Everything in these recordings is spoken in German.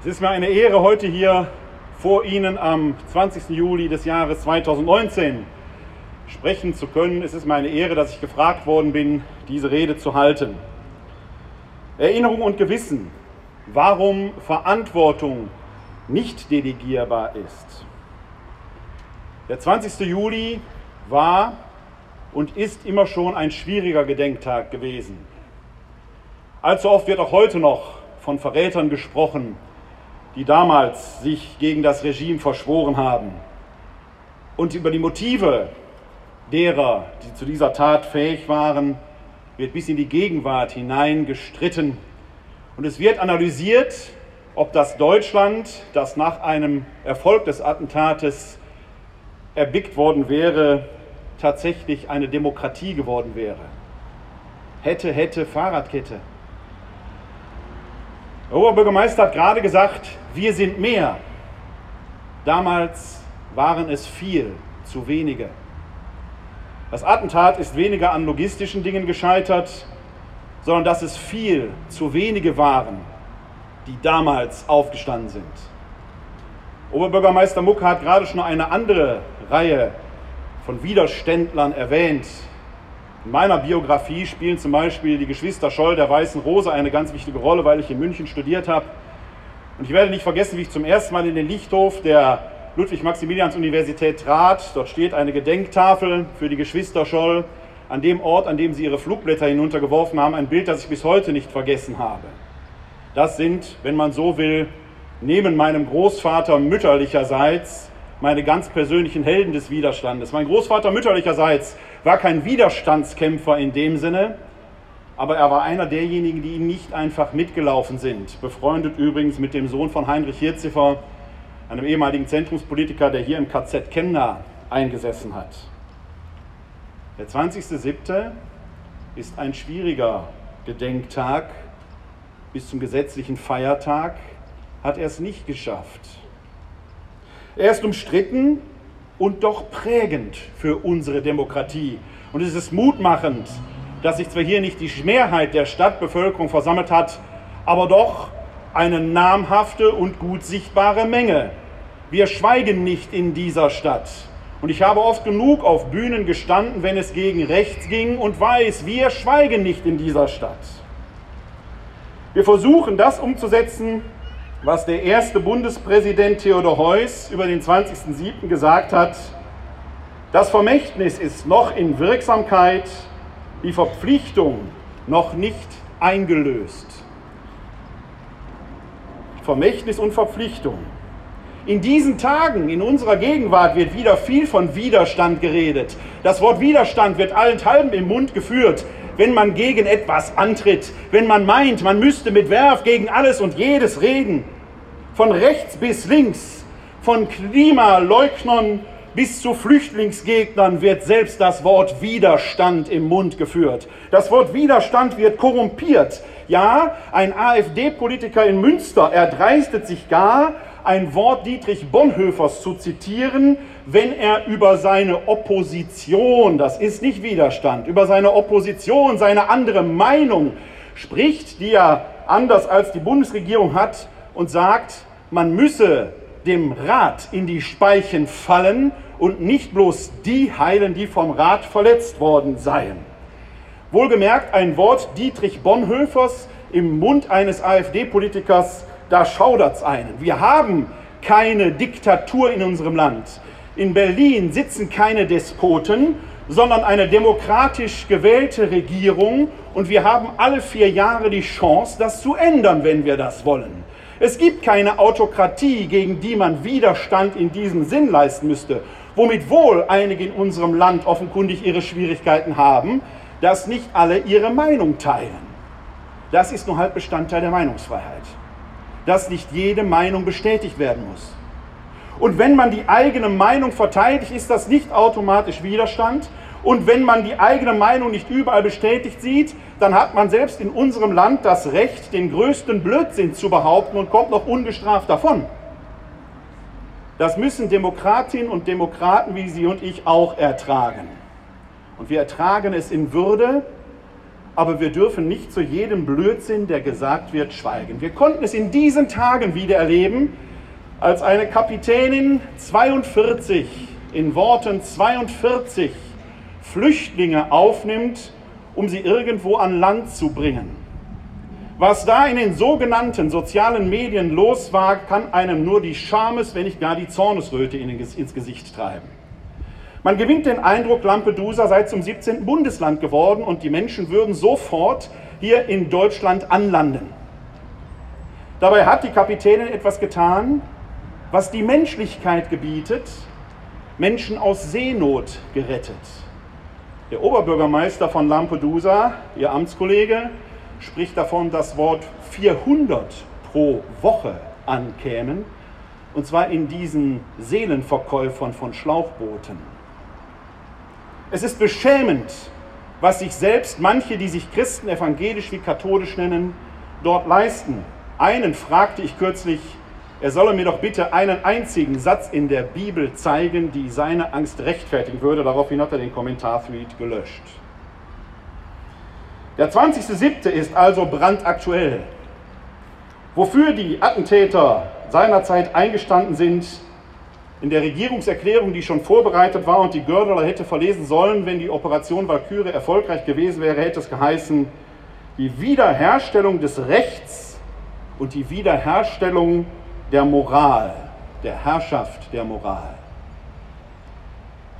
Es ist mir eine Ehre, heute hier vor Ihnen am 20. Juli des Jahres 2019 sprechen zu können. Es ist mir eine Ehre, dass ich gefragt worden bin, diese Rede zu halten. Erinnerung und Gewissen, warum Verantwortung nicht delegierbar ist. Der 20. Juli war und ist immer schon ein schwieriger Gedenktag gewesen. Allzu oft wird auch heute noch von Verrätern gesprochen, die damals sich gegen das Regime verschworen haben. Und über die Motive derer, die zu dieser Tat fähig waren, wird bis in die Gegenwart hinein gestritten. Und es wird analysiert, ob das Deutschland, das nach einem Erfolg des Attentates erblickt worden wäre, tatsächlich eine Demokratie geworden wäre. Hätte, hätte, Fahrradkette. Der Oberbürgermeister hat gerade gesagt, wir sind mehr. Damals waren es viel, zu wenige. Das Attentat ist weniger an logistischen Dingen gescheitert, sondern dass es viel, zu wenige waren, die damals aufgestanden sind. Oberbürgermeister Muck hat gerade schon eine andere Reihe von Widerständlern erwähnt, in meiner Biografie spielen zum Beispiel die Geschwister Scholl der Weißen Rose eine ganz wichtige Rolle, weil ich in München studiert habe. Und ich werde nicht vergessen, wie ich zum ersten Mal in den Lichthof der Ludwig-Maximilians-Universität trat. Dort steht eine Gedenktafel für die Geschwister Scholl an dem Ort, an dem sie ihre Flugblätter hinuntergeworfen haben. Ein Bild, das ich bis heute nicht vergessen habe. Das sind, wenn man so will, neben meinem Großvater mütterlicherseits meine ganz persönlichen Helden des Widerstandes. Mein Großvater mütterlicherseits war kein Widerstandskämpfer in dem Sinne, aber er war einer derjenigen, die ihm nicht einfach mitgelaufen sind. Befreundet übrigens mit dem Sohn von Heinrich Hirziffer, einem ehemaligen Zentrumspolitiker, der hier im KZ Chemnat eingesessen hat. Der 20.07. ist ein schwieriger Gedenktag. Bis zum gesetzlichen Feiertag hat er es nicht geschafft. Er ist umstritten und doch prägend für unsere Demokratie. Und es ist mutmachend, dass sich zwar hier nicht die Mehrheit der Stadtbevölkerung versammelt hat, aber doch eine namhafte und gut sichtbare Menge. Wir schweigen nicht in dieser Stadt. Und ich habe oft genug auf Bühnen gestanden, wenn es gegen rechts ging und weiß, wir schweigen nicht in dieser Stadt. Wir versuchen das umzusetzen, was der erste Bundespräsident Theodor Heuss über den 20.07. gesagt hat. Das Vermächtnis ist noch in Wirksamkeit, die Verpflichtung noch nicht eingelöst. Vermächtnis und Verpflichtung. In diesen Tagen, in unserer Gegenwart, wird wieder viel von Widerstand geredet. Das Wort Widerstand wird allenthalben im Mund geführt wenn man gegen etwas antritt, wenn man meint, man müsste mit Werf gegen alles und jedes reden, von rechts bis links, von Klimaleugnern bis zu Flüchtlingsgegnern wird selbst das Wort Widerstand im Mund geführt. Das Wort Widerstand wird korrumpiert. Ja, ein AfD-Politiker in Münster erdreistet sich gar, ein Wort Dietrich Bonhoeffers zu zitieren, wenn er über seine Opposition, das ist nicht Widerstand, über seine Opposition, seine andere Meinung spricht, die er anders als die Bundesregierung hat und sagt, man müsse dem Rat in die Speichen fallen und nicht bloß die heilen, die vom Rat verletzt worden seien. Wohlgemerkt ein Wort Dietrich Bonhoeffers im Mund eines AfD-Politikers, da schaudert's einen. Wir haben keine Diktatur in unserem Land. In Berlin sitzen keine Despoten, sondern eine demokratisch gewählte Regierung und wir haben alle vier Jahre die Chance, das zu ändern, wenn wir das wollen. Es gibt keine Autokratie, gegen die man Widerstand in diesem Sinn leisten müsste, womit wohl einige in unserem Land offenkundig ihre Schwierigkeiten haben, dass nicht alle ihre Meinung teilen. Das ist nur halb Bestandteil der Meinungsfreiheit, dass nicht jede Meinung bestätigt werden muss. Und wenn man die eigene Meinung verteidigt, ist das nicht automatisch Widerstand. Und wenn man die eigene Meinung nicht überall bestätigt sieht, dann hat man selbst in unserem Land das Recht, den größten Blödsinn zu behaupten und kommt noch ungestraft davon. Das müssen Demokratinnen und Demokraten wie Sie und ich auch ertragen. Und wir ertragen es in Würde, aber wir dürfen nicht zu jedem Blödsinn, der gesagt wird, schweigen. Wir konnten es in diesen Tagen wieder erleben, als eine Kapitänin 42 in Worten 42 Flüchtlinge aufnimmt, um sie irgendwo an Land zu bringen. Was da in den sogenannten sozialen Medien los war, kann einem nur die Schames, wenn nicht gar die Zornesröte ins Gesicht treiben. Man gewinnt den Eindruck, Lampedusa sei zum 17. Bundesland geworden und die Menschen würden sofort hier in Deutschland anlanden. Dabei hat die Kapitänin etwas getan, was die Menschlichkeit gebietet, Menschen aus Seenot gerettet. Der Oberbürgermeister von Lampedusa, ihr Amtskollege, spricht davon, dass Wort 400 pro Woche ankämen, und zwar in diesen Seelenverkäufern von Schlauchbooten. Es ist beschämend, was sich selbst manche, die sich Christen evangelisch wie katholisch nennen, dort leisten. Einen fragte ich kürzlich, er solle mir doch bitte einen einzigen Satz in der Bibel zeigen, die seine Angst rechtfertigen würde. Daraufhin hat er den Kommentarfeed gelöscht. Der 20.07. ist also brandaktuell. Wofür die Attentäter seinerzeit eingestanden sind, in der Regierungserklärung, die schon vorbereitet war und die Gördeler hätte verlesen sollen, wenn die Operation Walküre erfolgreich gewesen wäre, hätte es geheißen, die Wiederherstellung des Rechts und die Wiederherstellung der Moral, der Herrschaft der Moral.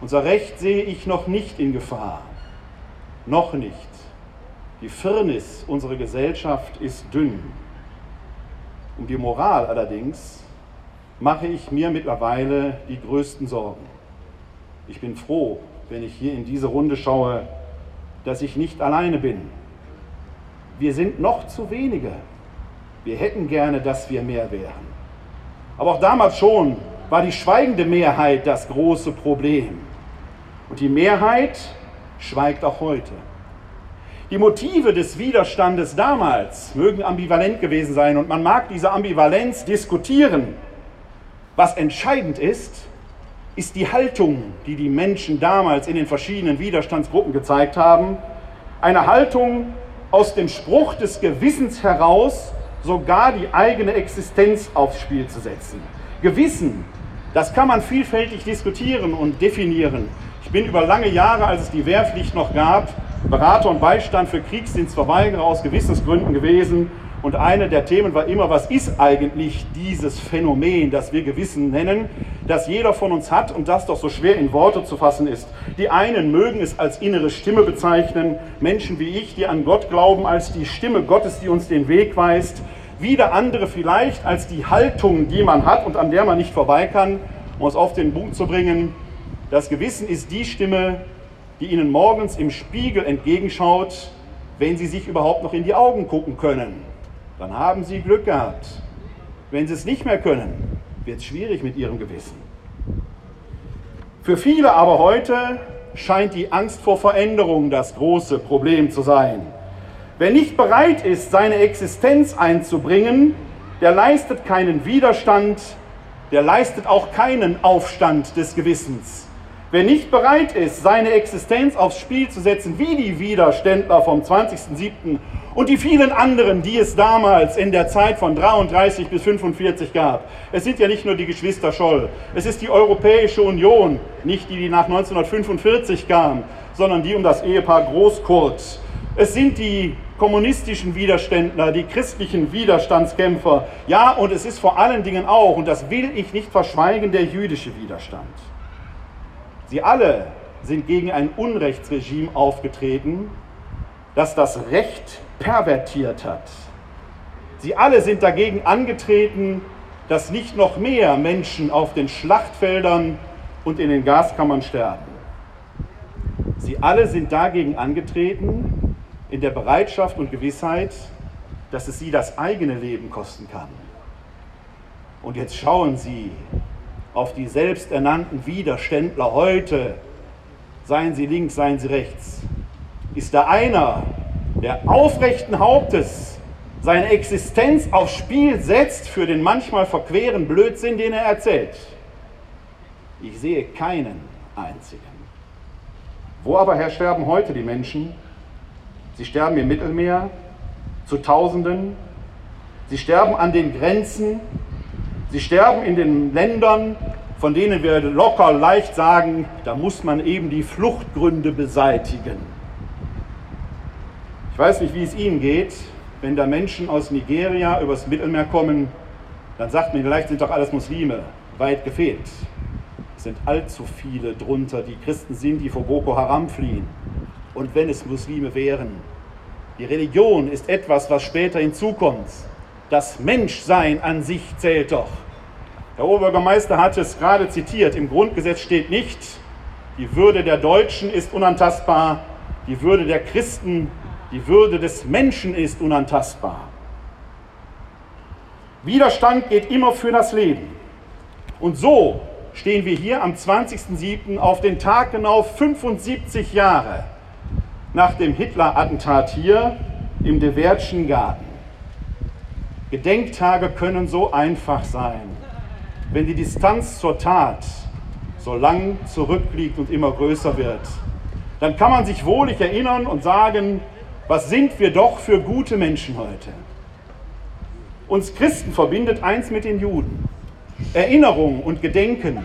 Unser Recht sehe ich noch nicht in Gefahr, noch nicht. Die Firnis unserer Gesellschaft ist dünn. Um die Moral allerdings mache ich mir mittlerweile die größten Sorgen. Ich bin froh, wenn ich hier in diese Runde schaue, dass ich nicht alleine bin. Wir sind noch zu wenige. Wir hätten gerne, dass wir mehr wären. Aber auch damals schon war die schweigende Mehrheit das große Problem. Und die Mehrheit schweigt auch heute. Die Motive des Widerstandes damals mögen ambivalent gewesen sein und man mag diese Ambivalenz diskutieren. Was entscheidend ist, ist die Haltung, die die Menschen damals in den verschiedenen Widerstandsgruppen gezeigt haben. Eine Haltung aus dem Spruch des Gewissens heraus, sogar die eigene Existenz aufs Spiel zu setzen. Gewissen, das kann man vielfältig diskutieren und definieren. Ich bin über lange Jahre, als es die Wehrpflicht noch gab, Berater und Beistand für Kriegsdienstverweigerer aus Gewissensgründen gewesen. Und eine der Themen war immer, was ist eigentlich dieses Phänomen, das wir Gewissen nennen, das jeder von uns hat und das doch so schwer in Worte zu fassen ist. Die einen mögen es als innere Stimme bezeichnen, Menschen wie ich, die an Gott glauben, als die Stimme Gottes, die uns den Weg weist. Wieder andere vielleicht als die Haltung, die man hat und an der man nicht vorbei kann, um es auf den Punkt zu bringen. Das Gewissen ist die Stimme, die Ihnen morgens im Spiegel entgegenschaut, wenn Sie sich überhaupt noch in die Augen gucken können. Dann haben Sie Glück gehabt. Wenn Sie es nicht mehr können, wird es schwierig mit Ihrem Gewissen. Für viele aber heute scheint die Angst vor Veränderung das große Problem zu sein. Wer nicht bereit ist, seine Existenz einzubringen, der leistet keinen Widerstand, der leistet auch keinen Aufstand des Gewissens. Wer nicht bereit ist, seine Existenz aufs Spiel zu setzen, wie die Widerständler vom 20.07. und die vielen anderen, die es damals in der Zeit von 33 bis 45 gab. Es sind ja nicht nur die Geschwister Scholl, es ist die Europäische Union, nicht die, die nach 1945 kam, sondern die um das Ehepaar Großkurt. Es sind die kommunistischen Widerständler, die christlichen Widerstandskämpfer. Ja, und es ist vor allen Dingen auch, und das will ich nicht verschweigen, der jüdische Widerstand. Sie alle sind gegen ein Unrechtsregime aufgetreten, das das Recht pervertiert hat. Sie alle sind dagegen angetreten, dass nicht noch mehr Menschen auf den Schlachtfeldern und in den Gaskammern sterben. Sie alle sind dagegen angetreten, in der Bereitschaft und Gewissheit, dass es sie das eigene Leben kosten kann. Und jetzt schauen Sie, auf die selbsternannten Widerständler heute, seien sie links, seien sie rechts, ist da einer, der aufrechten Hauptes seine Existenz aufs Spiel setzt für den manchmal verqueren Blödsinn, den er erzählt. Ich sehe keinen einzigen. Wo aber, Herr, sterben heute die Menschen? Sie sterben im Mittelmeer zu Tausenden. Sie sterben an den Grenzen. Sie sterben in den Ländern, von denen wir locker leicht sagen, da muss man eben die Fluchtgründe beseitigen. Ich weiß nicht, wie es Ihnen geht, wenn da Menschen aus Nigeria übers Mittelmeer kommen, dann sagt man, vielleicht sind doch alles Muslime. Weit gefehlt. Es sind allzu viele drunter, die Christen sind, die vor Boko Haram fliehen. Und wenn es Muslime wären, die Religion ist etwas, was später hinzukommt. Das Menschsein an sich zählt doch. Der Oberbürgermeister hat es gerade zitiert. Im Grundgesetz steht nicht, die Würde der Deutschen ist unantastbar, die Würde der Christen, die Würde des Menschen ist unantastbar. Widerstand geht immer für das Leben. Und so stehen wir hier am 20.07. auf den Tag genau 75 Jahre nach dem Hitler-Attentat hier im De Wertschen Garten. Gedenktage können so einfach sein wenn die Distanz zur Tat so lang zurückliegt und immer größer wird, dann kann man sich wohlig erinnern und sagen, was sind wir doch für gute Menschen heute. Uns Christen verbindet eins mit den Juden. Erinnerung und Gedenken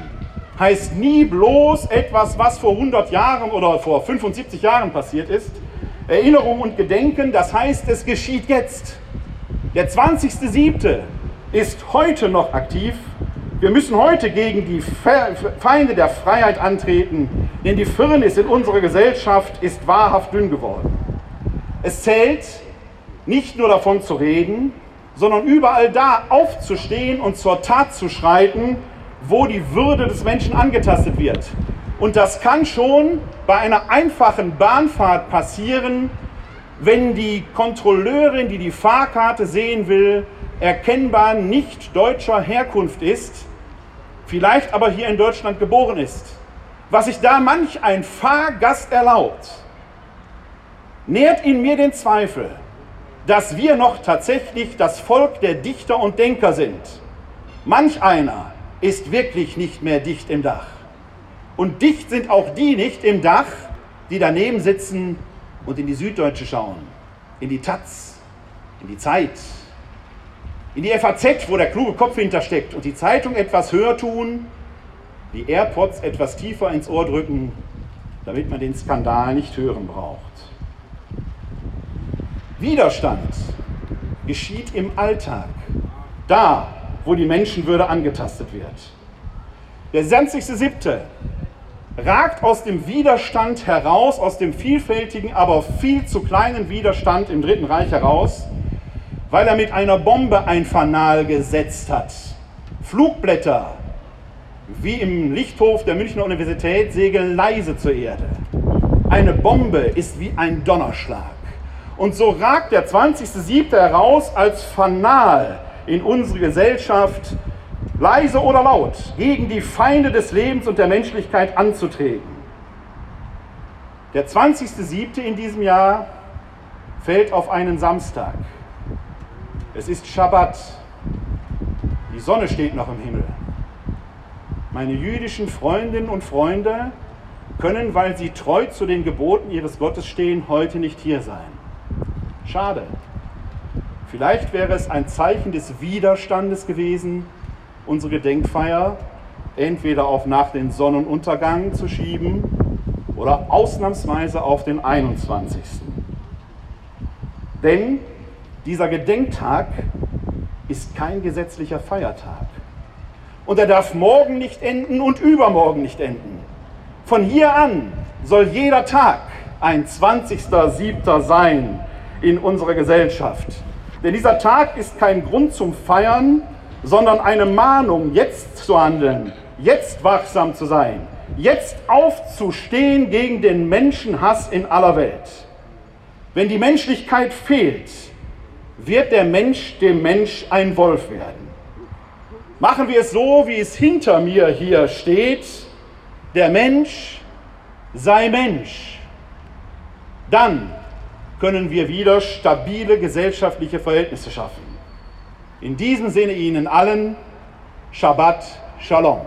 heißt nie bloß etwas, was vor 100 Jahren oder vor 75 Jahren passiert ist. Erinnerung und Gedenken, das heißt, es geschieht jetzt. Der 20.07. ist heute noch aktiv wir müssen heute gegen die Feinde der Freiheit antreten, denn die Firnis in unserer Gesellschaft ist wahrhaft dünn geworden. Es zählt, nicht nur davon zu reden, sondern überall da aufzustehen und zur Tat zu schreiten, wo die Würde des Menschen angetastet wird. Und das kann schon bei einer einfachen Bahnfahrt passieren, wenn die Kontrolleurin, die die Fahrkarte sehen will, erkennbar nicht deutscher Herkunft ist, vielleicht aber hier in Deutschland geboren ist, was sich da manch ein Fahrgast erlaubt, nährt in mir den Zweifel, dass wir noch tatsächlich das Volk der Dichter und Denker sind. Manch einer ist wirklich nicht mehr dicht im Dach. Und dicht sind auch die nicht im Dach, die daneben sitzen und in die Süddeutsche schauen, in die Taz, in die Zeit, in die FAZ, wo der kluge Kopf hintersteckt und die Zeitung etwas höher tun, die AirPods etwas tiefer ins Ohr drücken, damit man den Skandal nicht hören braucht. Widerstand geschieht im Alltag, da, wo die Menschenwürde angetastet wird. Der 20.07. ragt aus dem Widerstand heraus, aus dem vielfältigen, aber viel zu kleinen Widerstand im Dritten Reich heraus, weil er mit einer Bombe ein Fanal gesetzt hat. Flugblätter, wie im Lichthof der Münchner Universität, segeln leise zur Erde. Eine Bombe ist wie ein Donnerschlag. Und so ragt der 20.07. heraus als Fanal in unsere Gesellschaft, leise oder laut, gegen die Feinde des Lebens und der Menschlichkeit anzutreten. Der 20.07. in diesem Jahr fällt auf einen Samstag. Es ist Schabbat. Die Sonne steht noch im Himmel. Meine jüdischen Freundinnen und Freunde können, weil sie treu zu den Geboten ihres Gottes stehen, heute nicht hier sein. Schade. Vielleicht wäre es ein Zeichen des Widerstandes gewesen, unsere Gedenkfeier entweder auf nach dem Sonnenuntergang zu schieben oder ausnahmsweise auf den 21. Denn dieser Gedenktag ist kein gesetzlicher Feiertag. Und er darf morgen nicht enden und übermorgen nicht enden. Von hier an soll jeder Tag ein 20.07. sein in unserer Gesellschaft. Denn dieser Tag ist kein Grund zum Feiern, sondern eine Mahnung, jetzt zu handeln, jetzt wachsam zu sein, jetzt aufzustehen gegen den Menschenhass in aller Welt. Wenn die Menschlichkeit fehlt, wird der Mensch dem Mensch ein Wolf werden. Machen wir es so, wie es hinter mir hier steht, der Mensch sei Mensch. Dann können wir wieder stabile gesellschaftliche Verhältnisse schaffen. In diesem Sinne Ihnen allen Shabbat Shalom.